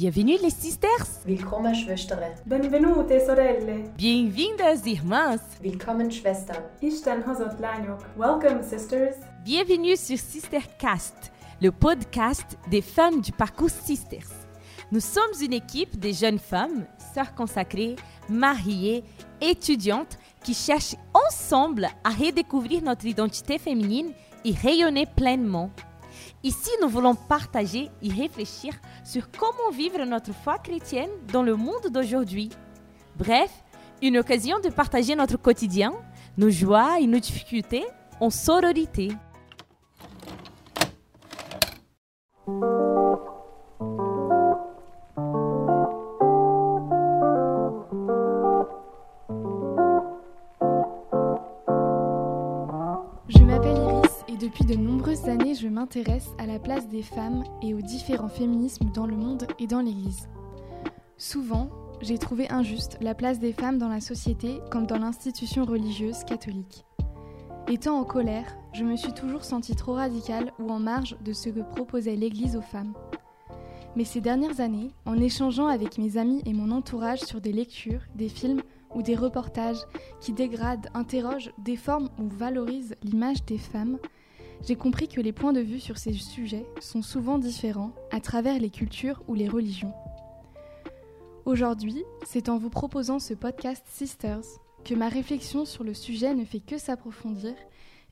Bienvenue les sisters. Willkommen Schwestern. Benvenute sorelle. Bienvenidas irmãs. Willkommen Schwestern. Isten hozott lányok. Welcome sisters. Bienvenue sur Sistercast, le podcast des femmes du parcours Sisters. Nous sommes une équipe de jeunes femmes, sœurs consacrées, mariées, étudiantes qui cherchent ensemble à redécouvrir notre identité féminine et rayonner pleinement. Ici, nous voulons partager et réfléchir sur comment vivre notre foi chrétienne dans le monde d'aujourd'hui. Bref, une occasion de partager notre quotidien, nos joies et nos difficultés en sororité. À la place des femmes et aux différents féminismes dans le monde et dans l'Église. Souvent, j'ai trouvé injuste la place des femmes dans la société comme dans l'institution religieuse catholique. Étant en colère, je me suis toujours sentie trop radicale ou en marge de ce que proposait l'Église aux femmes. Mais ces dernières années, en échangeant avec mes amis et mon entourage sur des lectures, des films ou des reportages qui dégradent, interrogent, déforment ou valorisent l'image des femmes, j'ai compris que les points de vue sur ces sujets sont souvent différents à travers les cultures ou les religions. Aujourd'hui, c'est en vous proposant ce podcast Sisters que ma réflexion sur le sujet ne fait que s'approfondir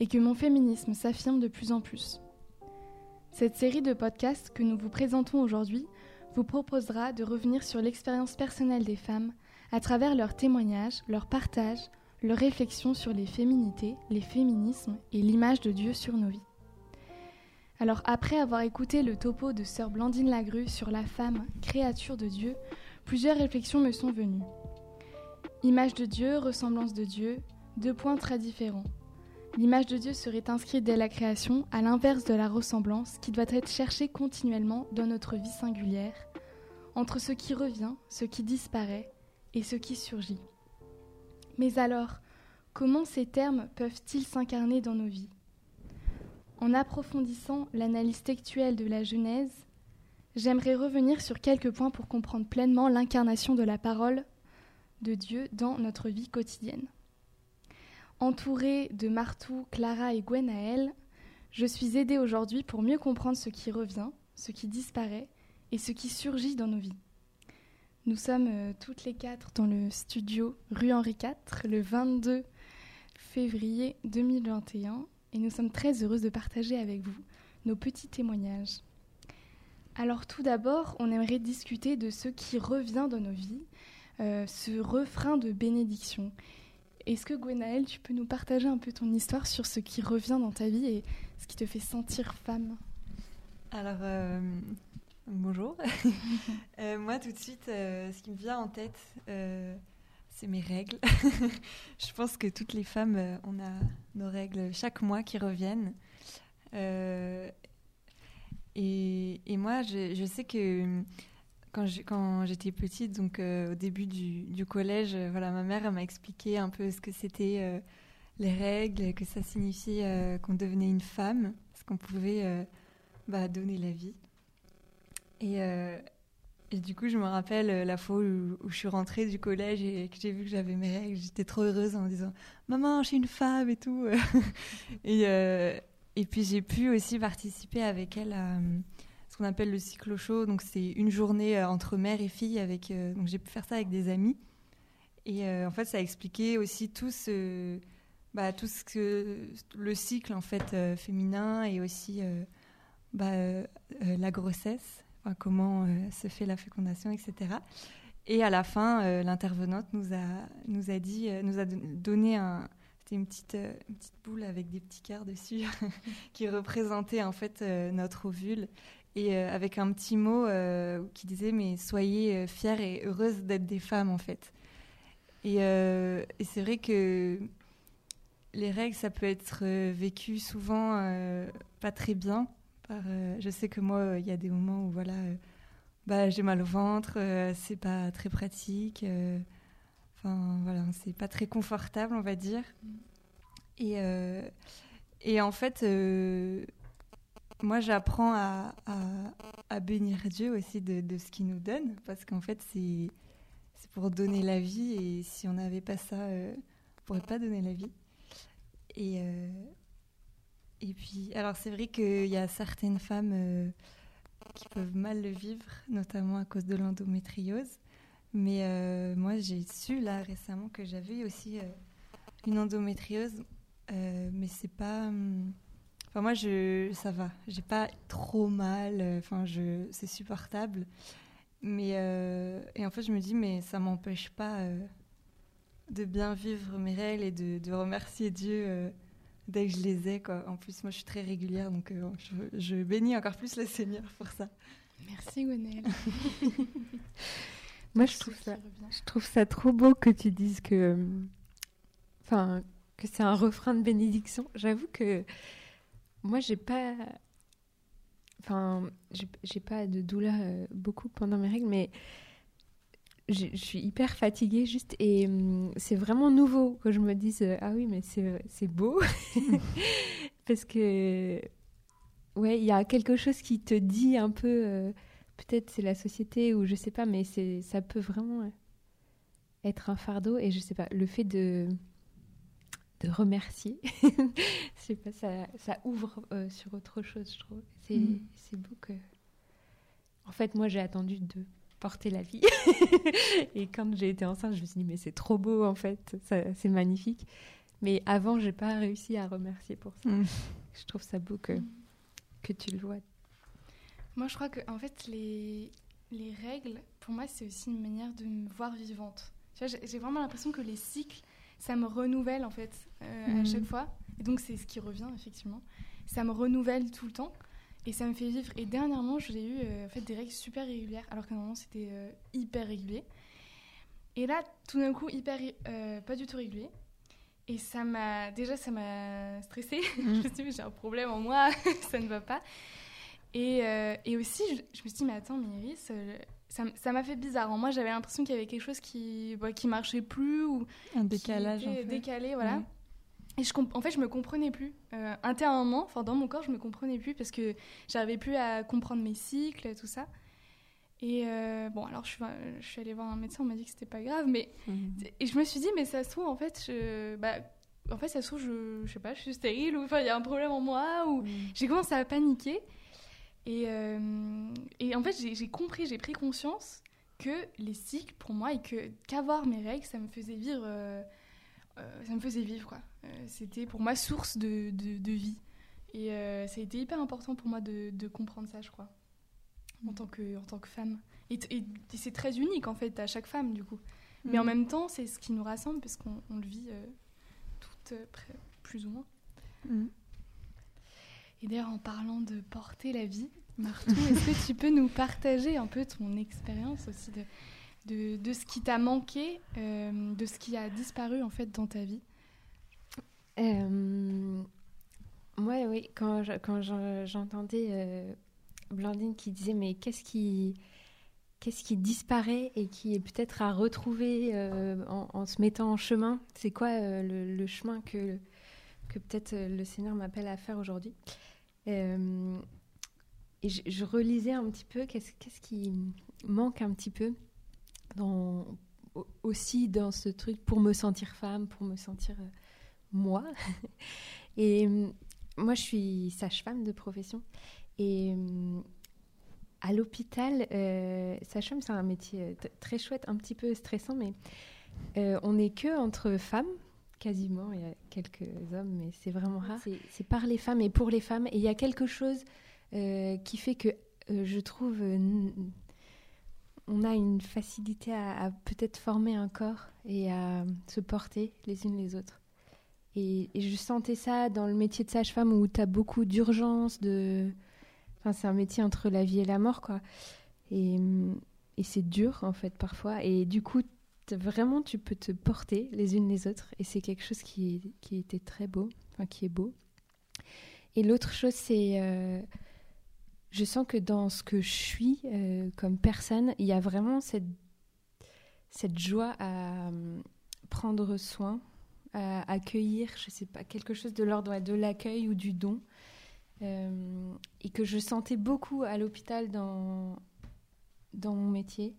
et que mon féminisme s'affirme de plus en plus. Cette série de podcasts que nous vous présentons aujourd'hui vous proposera de revenir sur l'expérience personnelle des femmes à travers leurs témoignages, leurs partages, leurs réflexions sur les féminités, les féminismes et l'image de Dieu sur nos vies. Alors après avoir écouté le topo de sœur Blandine Lagrue sur la femme, créature de Dieu, plusieurs réflexions me sont venues. Image de Dieu, ressemblance de Dieu, deux points très différents. L'image de Dieu serait inscrite dès la création, à l'inverse de la ressemblance qui doit être cherchée continuellement dans notre vie singulière, entre ce qui revient, ce qui disparaît et ce qui surgit. Mais alors, comment ces termes peuvent-ils s'incarner dans nos vies? En approfondissant l'analyse textuelle de la Genèse, j'aimerais revenir sur quelques points pour comprendre pleinement l'incarnation de la parole de Dieu dans notre vie quotidienne. Entourée de Martou, Clara et Gwenaël, je suis aidée aujourd'hui pour mieux comprendre ce qui revient, ce qui disparaît et ce qui surgit dans nos vies. Nous sommes euh, toutes les quatre dans le studio rue Henri IV le 22 février 2021 et nous sommes très heureuses de partager avec vous nos petits témoignages. Alors tout d'abord, on aimerait discuter de ce qui revient dans nos vies, euh, ce refrain de bénédiction. Est-ce que Gwenaël, tu peux nous partager un peu ton histoire sur ce qui revient dans ta vie et ce qui te fait sentir femme? Alors, euh, bonjour. euh, moi, tout de suite, euh, ce qui me vient en tête, euh, c'est mes règles. Je pense que toutes les femmes, on a nos règles chaque mois qui reviennent. Et, et moi, je, je sais que quand je- quand j'étais petite, donc au début du, du collège, voilà, ma mère m'a expliqué un peu ce que c'était les règles, que ça signifiait qu'on devenait une femme, parce qu'on pouvait bah, donner la vie. Et, euh, et du coup, je me rappelle euh, la fois où, je suis rentrée du collège et que j'ai vu que j'avais mes règles, j'étais trop heureuse en me disant Maman, je suis une femme et tout. et, euh, et puis j'ai pu aussi participer avec elle à ce qu'on appelle le cyclo show. Donc c'est une journée entre mère et fille. Avec, donc j'ai pu faire ça avec des amis. Et en fait, ça a expliqué aussi tout ce, bah, tout ce que le cycle en fait féminin et aussi bah, la grossesse, comment euh, se fait la fécondation, etc. Et à la fin, euh, l'intervenante nous a, nous a dit, euh, nous a don- donné une petite, petite boule avec des petits cœurs dessus qui représentait en fait notre ovule et avec un petit mot qui disait mais soyez fiers et heureuses d'être des femmes en fait. Et, c'est vrai que les règles, ça peut être vécu souvent pas très bien. Euh, je sais que moi, euh, il y a des moments où voilà, euh, bah, j'ai mal au ventre, c'est pas très pratique. Enfin voilà, c'est pas très confortable, on va dire. Et, et en fait, moi, j'apprends à, à, bénir Dieu aussi de, de ce qu'il nous donne, parce qu'en fait, c'est pour donner la vie, et si on n'avait pas ça, on pourrait pas donner la vie. Et, et puis, alors c'est vrai qu'il y a certaines femmes euh, qui peuvent mal le vivre, notamment à cause de l'endométriose. Mais moi, j'ai su là récemment que j'avais aussi une endométriose, mais c'est pas. Hum, enfin, moi, je, ça va. J'ai pas trop mal. Enfin, je, c'est supportable. Mais euh, et en fait, je me dis, mais ça m'empêche pas euh, de bien vivre mes règles et de, remercier Dieu euh, dès que je les ai. Quoi. En plus, moi, je suis très régulière, donc je, je, bénis encore plus le Seigneur pour ça. Merci, Gwenaëlle. moi, je trouve, ça, je trouve ça trop beau que tu dises que, enfin, que c'est un refrain de bénédiction. J'avoue que moi, j'ai pas Enfin, j'ai pas de douleur euh, beaucoup pendant mes règles, mais je suis hyper fatiguée juste et hum, c'est vraiment nouveau que je me dise euh, ah oui mais c'est beau parce que ouais il y a quelque chose qui te dit un peu euh, peut-être c'est la société ou je sais pas mais c'est ça peut vraiment être un fardeau et je sais pas le fait de de remercier. je sais pas, ça, ça ouvre euh, sur autre chose, je trouve. C'est mm. beau que. En fait, moi, j'ai attendu de porter la vie. et quand j'ai été enceinte, je me suis dit, mais c'est trop beau, en fait, c'est magnifique. Mais avant, j'ai pas réussi à remercier pour ça. Mm. Je trouve ça beau que, que tu le vois. Moi, je crois que, en fait, les, les règles, pour moi, c'est aussi une manière de me voir vivante. J'ai vraiment l'impression que les cycles, ça me renouvelle en fait euh, à mhm. chaque fois. Et donc c'est ce qui revient effectivement. Ça me renouvelle tout le temps et ça me fait vivre. Et dernièrement, j'ai eu euh, en fait des règles super régulières alors qu'à un moment c'était euh, hyper régulier. Et là, tout d'un coup, hyper pas du tout régulier. Et ça m'a déjà ça m'a stressée. je me suis dit j'ai un problème en moi, ça ne va pas. Et, et aussi je, je, me suis dit mais attends, mais Iris, ça m'a fait bizarre. Moi, j'avais l'impression qu'il y avait quelque chose qui bah, qui marchait plus ou un décalage, en décalé, voilà. Et je en fait, je me comprenais plus. Euh, intérieurement, enfin dans mon corps, je me comprenais plus parce que j'arrivais plus à comprendre mes cycles, tout ça. Et euh, bon, alors je suis, je suis allée voir un médecin, on m'a dit que c'était pas grave, mais mhm. et je me suis dit, mais ça se trouve en fait, je, bah, en fait, ça se trouve, je, je sais pas, je suis stérile ou enfin il y a un problème en moi ou mhm. j'ai commencé à paniquer. Et, euh, et en fait, j'ai compris, j'ai pris conscience que les cycles pour moi et que qu'avoir mes règles, ça me faisait vivre, euh, ça me faisait vivre quoi. C'était pour moi source de, de, vie. Et ça a été hyper important pour moi de, de comprendre ça, je crois, en tant que, en tant que femme. Et, et, c'est très unique en fait à chaque femme du coup. Mais en mm. même temps, c'est ce qui nous rassemble parce qu'on le vit toutes plus ou moins. Mm. Et d'ailleurs, en parlant de porter la vie, Martou, est-ce que tu peux nous partager un peu ton expérience aussi de, ce qui t'a manqué, euh, de ce qui a disparu en fait dans ta vie euh, Ouais, oui, quand, j'entendais euh, Blandine qui disait mais qu'est-ce qui qu'est-ce qui disparaît et qui est peut-être à retrouver euh, en, se mettant en chemin? C'est quoi le, chemin que, que peut-être le Seigneur m'appelle à faire aujourd'hui? Euh, et je, relisais un petit peu qu'est-ce, qu'est-ce qui manque un petit peu aussi dans ce truc pour me sentir femme, pour me sentir euh, moi. et euh, moi, je suis sage-femme de profession. Et à l'hôpital, sage-femme, c'est un métier très chouette, un petit peu stressant, mais on n'est que entre femmes quasiment. Il y a quelques hommes, mais c'est vraiment rare. C'est par les femmes et pour les femmes. Et il y a quelque chose euh, qui fait que euh, je trouve euh, on a une facilité à, peut-être former un corps et à se porter les unes les autres. Et, je sentais ça dans le métier de sage-femme où tu as beaucoup d'urgence, de... Enfin, c'est un métier entre la vie et la mort, quoi. Et, et c'est dur, en fait, parfois. Et du coup, vraiment, tu peux te porter les unes les autres. Et c'est quelque chose qui, qui était très beau, enfin, qui est beau. Et l'autre chose, c'est. Euh, je sens que dans ce que je suis euh, comme personne, il y a vraiment cette, cette joie à euh, prendre soin, à accueillir, je sais pas, quelque chose de l'ordre de l'accueil ou du don. euh, et que je sentais beaucoup à l'hôpital dans, dans mon métier.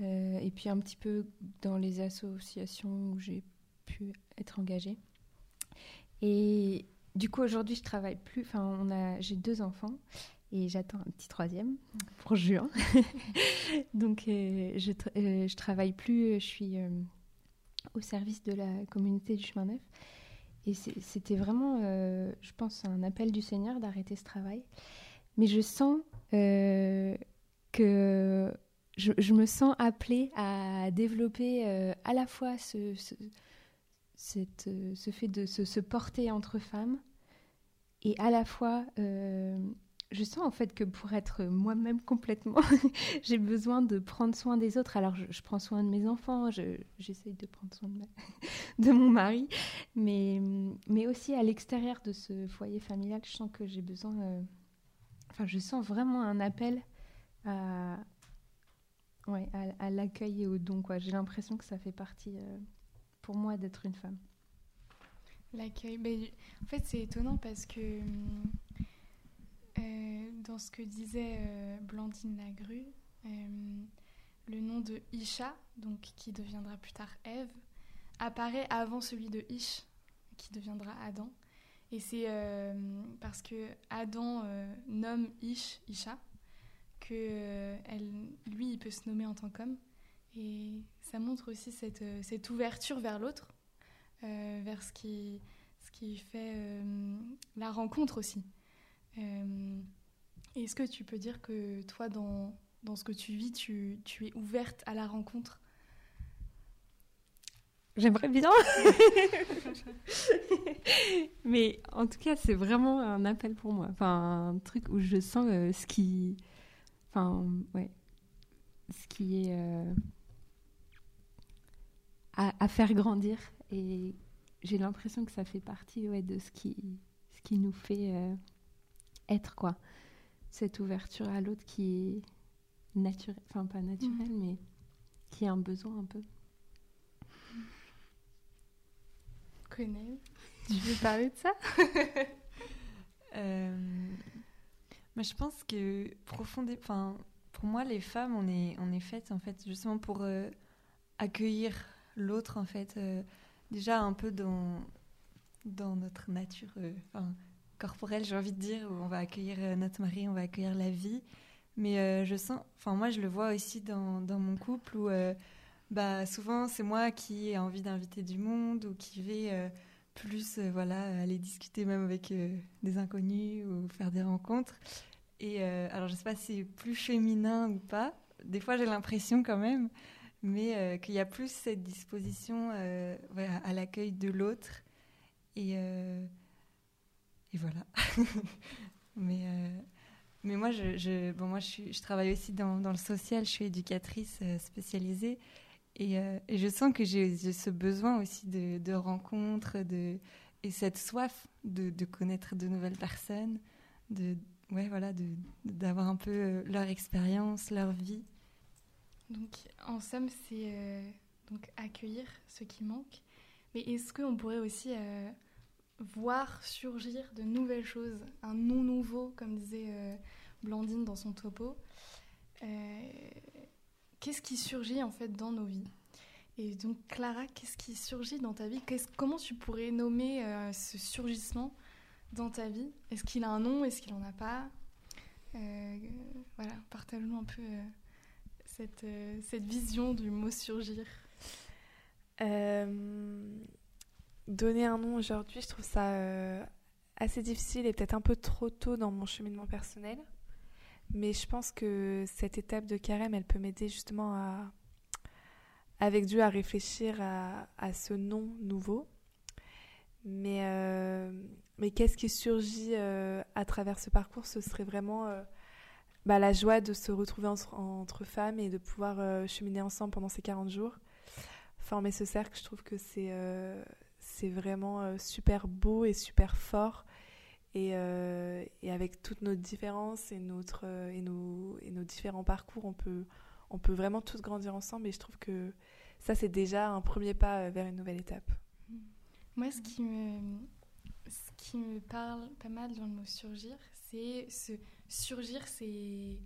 Et puis un petit peu dans les associations où j'ai pu être engagée. Et du coup, aujourd'hui, je travaille plus. Enfin, j'ai deux enfants et j'attends un petit troisième pour juin. Donc, euh, je, tra- euh, je travaille plus. Je suis euh, au service de la communauté du chemin neuf. Et c'était vraiment, euh, je pense, un appel du Seigneur d'arrêter ce travail. Mais je sens euh, que je, me sens appelée à développer euh, à la fois ce, ce, euh, fait de se, porter entre femmes et à la fois euh, je sens en fait que pour être moi-même complètement j'ai besoin de prendre soin des autres alors je, prends soin de mes enfants je- j'essaye de prendre soin de, mon mari mais, mais aussi à l'extérieur de ce foyer familial je sens que j'ai besoin euh, enfin je sens vraiment un appel à, l'accueil et au don. J'ai l'impression que ça fait partie euh, pour moi d'être une femme. L'accueil. Ben, en fait, c'est étonnant parce que hum, euh, dans ce que disait euh, Blandine Lagrue, euh, le nom de Isha, donc qui deviendra plus tard Ève, apparaît avant celui de Ish, qui deviendra Adam. Et c'est euh, parce que Adam nomme Ish Isha que lui, il peut se nommer en tant qu'homme. Et ça montre aussi cette, ouverture vers l'autre, vers ce qui, fait la rencontre aussi. Euh, Est-ce que tu peux dire que toi, dans, dans ce que tu vis, tu, tu es ouverte à la rencontre? J'aimerais bien. Mais en tout cas, c'est vraiment un appel pour moi. Enfin, un truc où je sens euh, ce qui. Enfin, ouais. Ce qui est. euh, à, à faire grandir. Et j'ai l'impression que ça fait partie ouais, de ce qui, ce qui nous fait être, quoi. Cette ouverture à l'autre qui est naturelle. Enfin, pas naturelle, mais qui est un besoin un peu. Connais Tu veux parler de ça? Euh, moi, je pense que profondément, enfin, pour moi, les femmes, on est, on est faites en fait justement pour euh, accueillir l'autre en fait, euh, déjà un peu dans dans notre nature, euh, enfin, corporelle, j'ai envie de dire, où on va accueillir euh, notre mari, on va accueillir la vie. Mais euh, je sens, enfin, moi, je le vois aussi dans, mon couple où, euh, bah, souvent, c'est moi qui ai envie d'inviter du monde ou qui vais plus voilà aller discuter même avec des inconnus ou faire des rencontres. Et alors je sais pas si c'est plus féminin ou pas. Des fois j'ai l'impression quand même. Mais qu'il y a plus cette disposition à, l'accueil de l'autre. Et et voilà mais euh, mais moi je, bon moi je, travaille aussi dans, dans le social je suis éducatrice euh, spécialisée et, euh, et je sens que j'ai ce besoin aussi de, rencontres de, et cette soif de, de connaître de nouvelles personnes, de ouais voilà, d'avoir un peu leur expérience, leur vie. Donc, en somme, c'est donc accueillir ce qui manque. Mais est-ce qu'on pourrait aussi voir surgir de nouvelles choses, un non nouveau, comme disait euh, Blandine dans son topo. Euh, Qu'est-ce qui surgit en fait dans nos vies? Et donc, Clara, qu'est-ce qui surgit dans ta vie? Comment tu pourrais nommer euh, ce surgissement dans ta vie? Est-ce qu'il a un nom? Est-ce qu'il en a pas? Voilà, partage-nous un peu. cette, cette vision du mot surgir donner un nom aujourd'hui, je trouve ça euh, assez difficile et peut-être un peu trop tôt dans mon cheminement personnel. Mais je pense que cette étape de carême, elle peut m'aider justement à, avec Dieu, à réfléchir à, ce nom nouveau. Mais, euh, mais qu'est-ce qui surgit euh, à travers ce parcours? Ce serait vraiment bah, la joie de se retrouver entre, femmes et de pouvoir cheminer ensemble pendant ces 40 jours former ce cercle, je trouve que c'est c'est vraiment euh, super beau et super fort. Et, euh, et avec toutes nos différences et, notre, euh, et, nos, et nos différents parcours, on peut, on peut vraiment tous grandir ensemble. Et je trouve que ça, c'est déjà un premier pas vers une nouvelle étape. Moi, ce qui me, ce qui me parle pas mal dans le mot surgir, c'est se surgir, c'est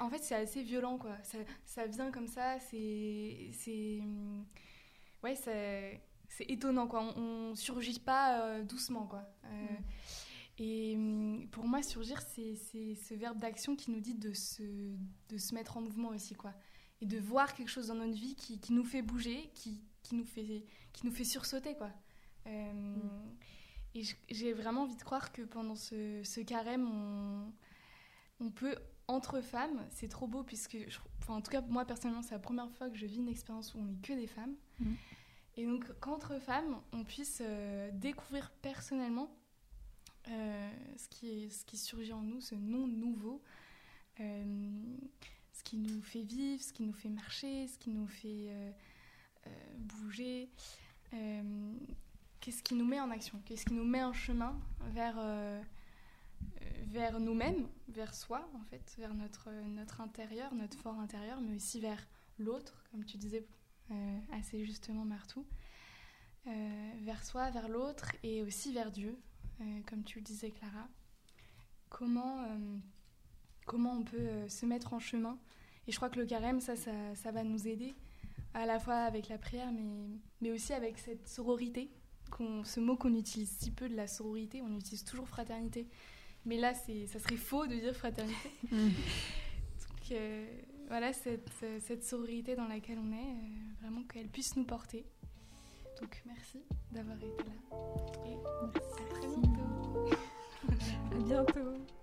en fait c'est assez violent quoi. Ça, ça vient comme ça, c'est ouais c'est c'est étonnant quoi. On, on surgit pas euh, doucement quoi. Euh, Mm. Et hum, pour moi, surgir, c'est ce verbe d'action qui nous dit de se, de se mettre en mouvement aussi, quoi. Et de voir quelque chose dans notre vie qui, qui nous fait bouger, qui, qui, nous fait, qui nous fait sursauter, quoi. Euh, Et j- j'ai vraiment envie de croire que pendant ce, ce carême, on, on peut, entre femmes, c'est trop beau, puisque, je- enfin, en tout cas, moi, personnellement, c'est la première fois que je vis une expérience où on n'est que des femmes. Et donc, qu'entre femmes, on puisse euh, découvrir personnellement euh, ce, qui surgit en nous, ce non nouveau, euh, ce qui nous fait vivre, ce qui nous fait marcher, ce qui nous fait bouger, qu'est-ce qui nous met en action, qu'est-ce qui nous met en chemin vers, vers nous-mêmes, vers soi en fait, vers notre, notre intérieur, notre fort intérieur, mais aussi vers l'autre, comme tu disais assez justement Martou, euh, vers soi, vers l'autre et aussi vers Dieu, euh, comme tu le disais Clara. Comment, euh, comment on peut euh, se mettre en chemin? Et je crois que le carême, ça, ça, ça va nous aider, à la fois avec la prière, mais, mais aussi avec cette sororité, ce mot qu'on utilise si peu de la sororité, on utilise toujours fraternité. Mais là, c'est, ça serait faux de dire fraternité. Donc euh, voilà, cette, euh, cette sororité dans laquelle on est, euh, vraiment qu'elle puisse nous porter. Donc merci d'avoir été là. Et à très bientôt. À bientôt.